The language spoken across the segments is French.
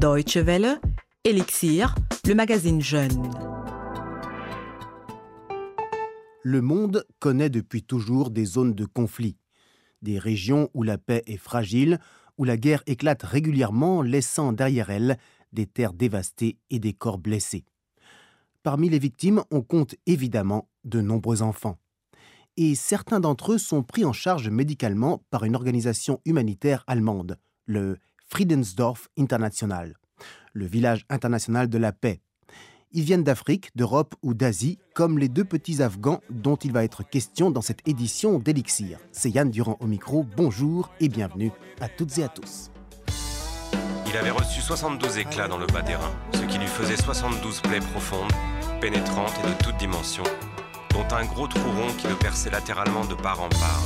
Deutsche Welle, Elixir, le magazine Jeune. Le monde connaît depuis toujours des zones de conflit, des régions où la paix est fragile, où la guerre éclate régulièrement, laissant derrière elle des terres dévastées et des corps blessés. Parmi les victimes, on compte évidemment de nombreux enfants. Et certains d'entre eux sont pris en charge médicalement par une organisation humanitaire allemande, le Friedensdorf International, le village international de la paix. Ils viennent d'Afrique, d'Europe ou d'Asie, comme les deux petits Afghans dont il va être question dans cette édition d'Elixir. C'est Yann Durand au micro, bonjour et bienvenue à toutes et à tous. Il avait reçu 72 éclats dans le bas des reins, ce qui lui faisait 72 plaies profondes, pénétrantes et de toutes dimensions, dont un gros trou rond qui le perçait latéralement de part en part.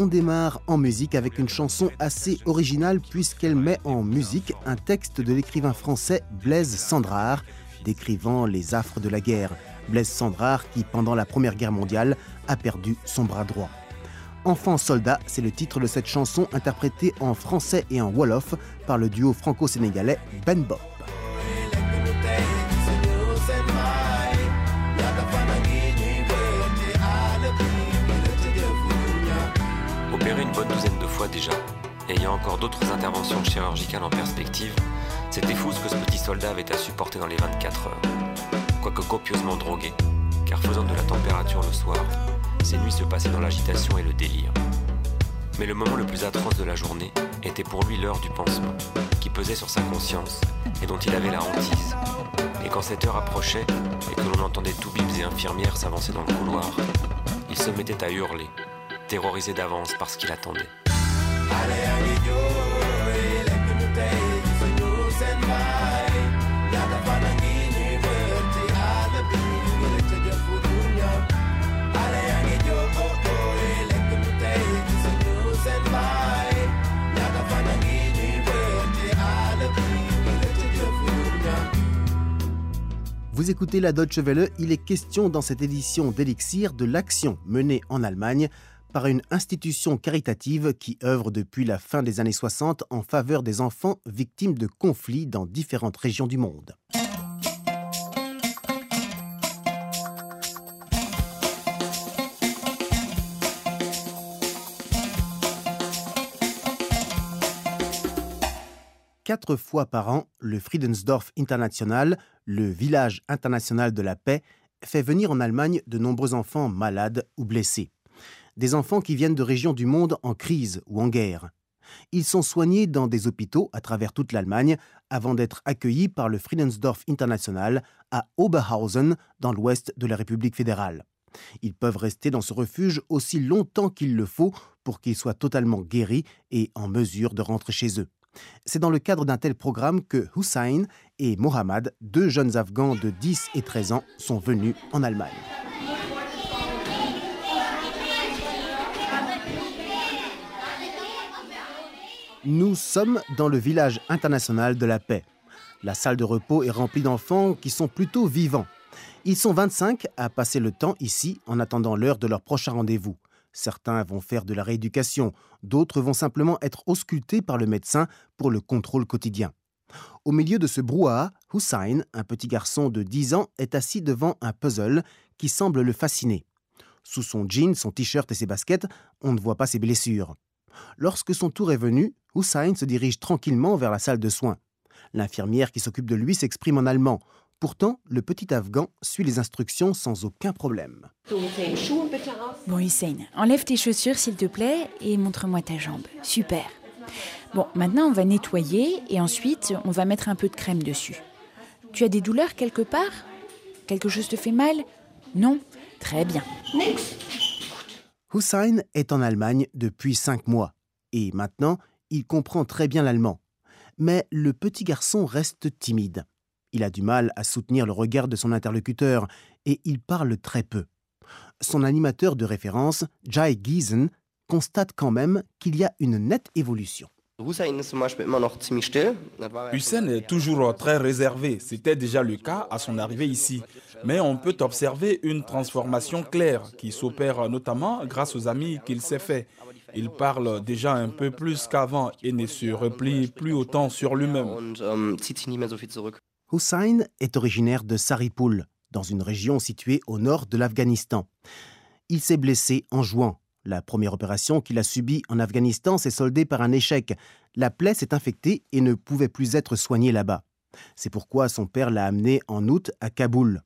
On démarre en musique avec une chanson assez originale puisqu'elle met en musique un texte de l'écrivain français Blaise Sandrard décrivant les affres de la guerre. Blaise Sandrard qui, pendant la Première Guerre mondiale, a perdu son bras droit. Enfant soldat, c'est le titre de cette chanson interprétée en français et en wolof par le duo franco-sénégalais Ben bonne douzaine de fois déjà, ayant encore d'autres interventions chirurgicales en perspective, c'était fou ce que ce petit soldat avait à supporter dans les 24 heures. Quoique copieusement drogué, car faisant de la température le soir, ses nuits se passaient dans l'agitation et le délire. Mais le moment le plus atroce de la journée était pour lui l'heure du pansement, qui pesait sur sa conscience et dont il avait la hantise. Et quand cette heure approchait et que l'on entendait toubibs et infirmières s'avancer dans le couloir, il se mettait à hurler, terrorisé d'avance parce qu'il attendait. Vous écoutez la Deutsche Welle, il est question dans cette édition d'Elixir de l'action menée en Allemagne par une institution caritative qui œuvre depuis la fin des années 60 en faveur des enfants victimes de conflits dans différentes régions du monde. Quatre fois par an, le Friedensdorf International, le village international de la paix, fait venir en Allemagne de nombreux enfants malades ou blessés. Des enfants qui viennent de régions du monde en crise ou en guerre. Ils sont soignés dans des hôpitaux à travers toute l'Allemagne avant d'être accueillis par le Friedensdorf International à Oberhausen, dans l'ouest de la République fédérale. Ils peuvent rester dans ce refuge aussi longtemps qu'il le faut pour qu'ils soient totalement guéris et en mesure de rentrer chez eux. C'est dans le cadre d'un tel programme que Hussein et Mohammad, deux jeunes Afghans de 10 et 13 ans, sont venus en Allemagne. Nous sommes dans le village international de la paix. La salle de repos est remplie d'enfants qui sont plutôt vivants. Ils sont 25 à passer le temps ici en attendant l'heure de leur prochain rendez-vous. Certains vont faire de la rééducation, d'autres vont simplement être auscultés par le médecin pour le contrôle quotidien. Au milieu de ce brouhaha, Hussein, un petit garçon de 10 ans, est assis devant un puzzle qui semble le fasciner. Sous son jean, son t-shirt et ses baskets, on ne voit pas ses blessures. Lorsque son tour est venu, Hussein se dirige tranquillement vers la salle de soins. L'infirmière qui s'occupe de lui s'exprime en allemand. Pourtant, le petit Afghan suit les instructions sans aucun problème. Bon, Hussein, enlève tes chaussures s'il te plaît et montre-moi ta jambe. Super. Bon, maintenant on va nettoyer et ensuite on va mettre un peu de crème dessus. Tu as des douleurs quelque part? Quelque chose te fait mal? Non? Très bien. Hussein est en Allemagne depuis cinq mois et maintenant il comprend très bien l'allemand. Mais le petit garçon reste timide. Il a du mal à soutenir le regard de son interlocuteur et il parle très peu. Son animateur de référence, Jai Giesen, constate quand même qu'il y a une nette évolution. Hussein est toujours très réservé. C'était déjà le cas à son arrivée ici. Mais on peut observer une transformation claire qui s'opère notamment grâce aux amis qu'il s'est fait. Il parle déjà un peu plus qu'avant et ne se replie plus autant sur lui-même. Hussein est originaire de Saripul, dans une région située au nord de l'Afghanistan. Il s'est blessé en jouant la première opération qu'il a subie en Afghanistan s'est soldée par un échec. La plaie s'est infectée et ne pouvait plus être soignée là-bas. C'est pourquoi son père l'a amené en août à Kaboul.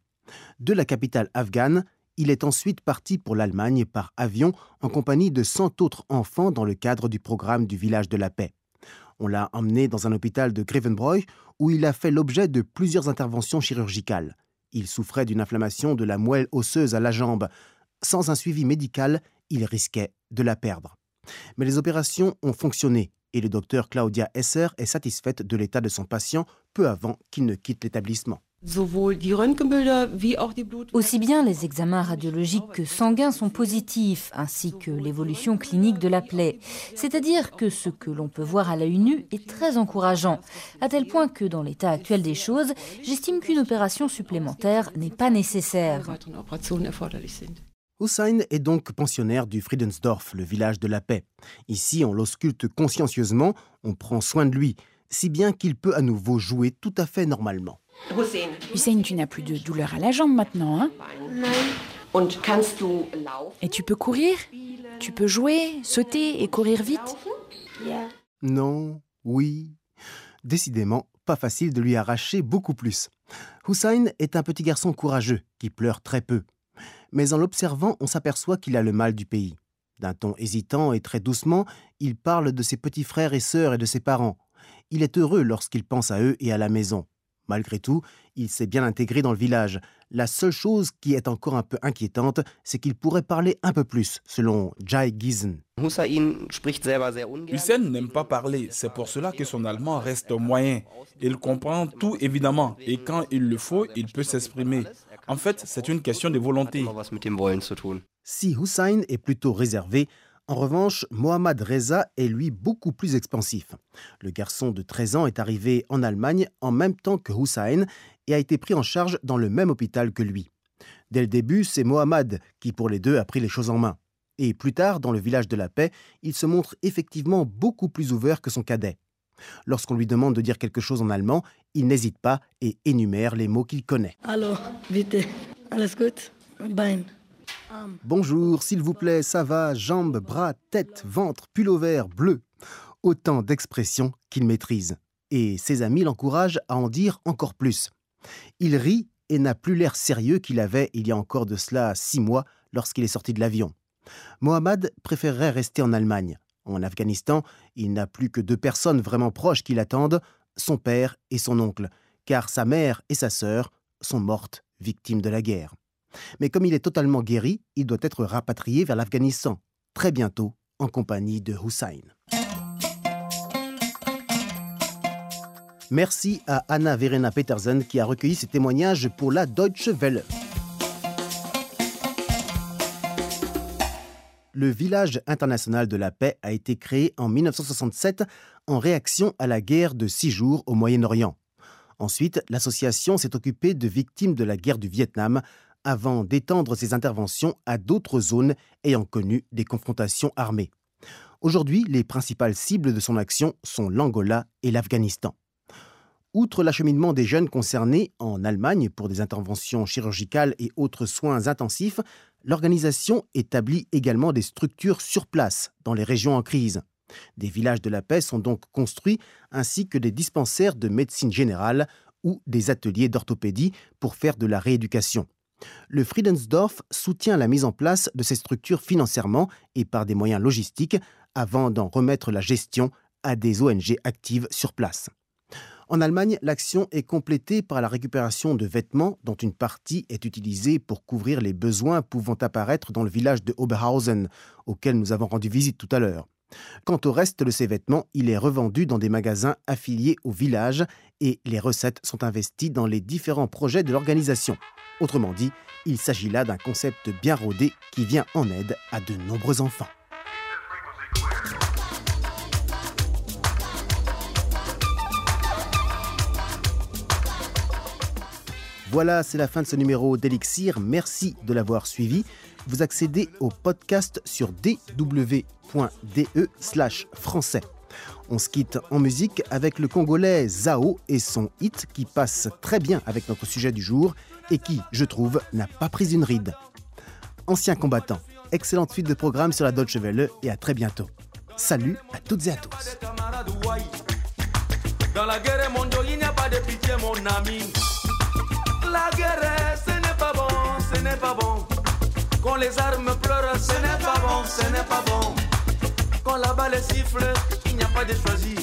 De la capitale afghane, il est ensuite parti pour l'Allemagne par avion en compagnie de 100 autres enfants dans le cadre du programme du village de la paix. On l'a emmené dans un hôpital de Grevenbroich où il a fait l'objet de plusieurs interventions chirurgicales. Il souffrait d'une inflammation de la moelle osseuse à la jambe. Sans un suivi médical, il risquait de la perdre. Mais les opérations ont fonctionné et le docteur Claudia Esser est satisfaite de l'état de son patient peu avant qu'il ne quitte l'établissement. Aussi bien les examens radiologiques que sanguins sont positifs, ainsi que l'évolution clinique de la plaie. C'est-à-dire que ce que l'on peut voir à l'œil nu est très encourageant, à tel point que dans l'état actuel des choses, j'estime qu'une opération supplémentaire n'est pas nécessaire. Hussein est donc pensionnaire du Friedensdorf, le village de la paix. Ici, on l'ausculte consciencieusement, on prend soin de lui, si bien qu'il peut à nouveau jouer tout à fait normalement. Hussein, tu n'as plus de douleur à la jambe maintenant, hein? Et tu peux courir? Tu peux jouer, sauter et courir vite? Non, oui. Décidément, pas facile de lui arracher beaucoup plus. Hussein est un petit garçon courageux qui pleure très peu mais en l'observant, on s'aperçoit qu'il a le mal du pays. D'un ton hésitant et très doucement, il parle de ses petits frères et sœurs et de ses parents. Il est heureux lorsqu'il pense à eux et à la maison. Malgré tout, il s'est bien intégré dans le village. La seule chose qui est encore un peu inquiétante, c'est qu'il pourrait parler un peu plus, selon Jai Giesen. Hussein n'aime pas parler, c'est pour cela que son allemand reste moyen. Il comprend tout évidemment, et quand il le faut, il peut s'exprimer. En fait, c'est une question de volonté. Si Hussein est plutôt réservé, en revanche, Mohammad Reza est lui beaucoup plus expansif. Le garçon de 13 ans est arrivé en Allemagne en même temps que Hussein et a été pris en charge dans le même hôpital que lui. Dès le début, c'est Mohammad qui, pour les deux, a pris les choses en main. Et plus tard, dans le village de la paix, il se montre effectivement beaucoup plus ouvert que son cadet. Lorsqu'on lui demande de dire quelque chose en allemand, il n'hésite pas et énumère les mots qu'il connaît. Alors, vite, alles gut, bein. Bonjour, s'il vous plaît, ça va, jambes, bras, tête, ventre, vert, bleu. Autant d'expressions qu'il maîtrise. Et ses amis l'encouragent à en dire encore plus. Il rit et n'a plus l'air sérieux qu'il avait il y a encore de cela six mois lorsqu'il est sorti de l'avion. Mohamed préférerait rester en Allemagne. En Afghanistan, il n'a plus que deux personnes vraiment proches qui l'attendent, son père et son oncle, car sa mère et sa sœur sont mortes victimes de la guerre. Mais comme il est totalement guéri, il doit être rapatrié vers l'Afghanistan, très bientôt, en compagnie de Hussein. Merci à Anna Verena Petersen qui a recueilli ces témoignages pour la Deutsche Welle. Le village international de la paix a été créé en 1967 en réaction à la guerre de six jours au Moyen-Orient. Ensuite, l'association s'est occupée de victimes de la guerre du Vietnam avant d'étendre ses interventions à d'autres zones ayant connu des confrontations armées. Aujourd'hui, les principales cibles de son action sont l'Angola et l'Afghanistan. Outre l'acheminement des jeunes concernés en Allemagne pour des interventions chirurgicales et autres soins intensifs, l'organisation établit également des structures sur place dans les régions en crise. Des villages de la paix sont donc construits ainsi que des dispensaires de médecine générale ou des ateliers d'orthopédie pour faire de la rééducation. Le Friedensdorf soutient la mise en place de ces structures financièrement et par des moyens logistiques avant d'en remettre la gestion à des ONG actives sur place. En Allemagne, l'action est complétée par la récupération de vêtements dont une partie est utilisée pour couvrir les besoins pouvant apparaître dans le village de Oberhausen, auquel nous avons rendu visite tout à l'heure. Quant au reste de ces vêtements, il est revendu dans des magasins affiliés au village et les recettes sont investies dans les différents projets de l'organisation. Autrement dit, il s'agit là d'un concept bien rodé qui vient en aide à de nombreux enfants. Voilà, c'est la fin de ce numéro d'Elixir. Merci de l'avoir suivi. Vous accédez au podcast sur dw.de slash français. On se quitte en musique avec le Congolais Zao et son hit qui passe très bien avec notre sujet du jour et qui, je trouve, n'a pas pris une ride. Ancien combattant, excellente suite de programme sur la Deutsche Welle et à très bientôt. Salut à toutes et à tous. La guerre, ce n'est pas bon, ce n'est pas bon. Quand les armes pleurent, ce n'est pas bon, ce n'est pas bon. Quand la balle siffle, il n'y a pas de choisi.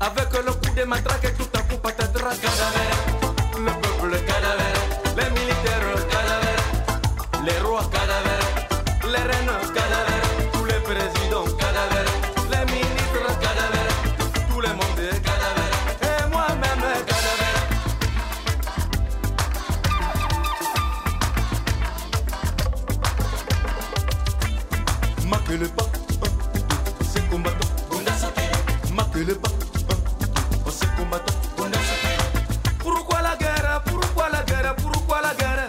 Avec le coup de matraque, tout à coup, patate, Pourquoi la guerre? Pourquoi la guerre? Pourquoi la guerre?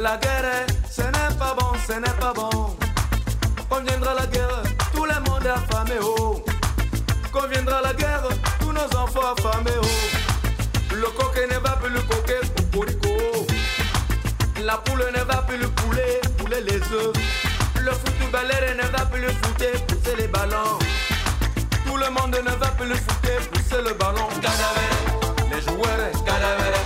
La guerre, ce n'est pas bon, ce n'est pas bon. Quand viendra la guerre, tout le monde est affamé, oh. Quand viendra la guerre, tous nos enfants affamés, oh. Le coq ne va plus le coquer, cocorico. La poule ne va plus le poulet, poulet les œufs. Le footballeur ne va plus le footer, pousser les ballons. Le monde ne va plus le footer, pousser le ballon. Cadavère, les joueurs, cadavère,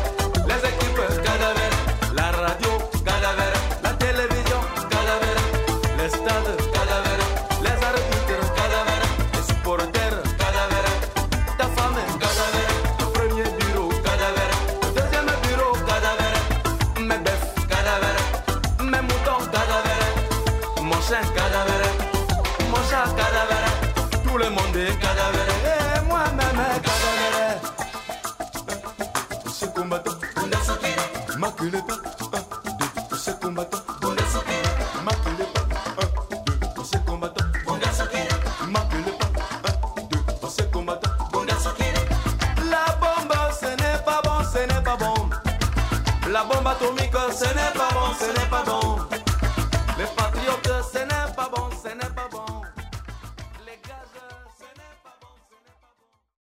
bombe atomique, ce n'est pas bon, ce n'est pas bon.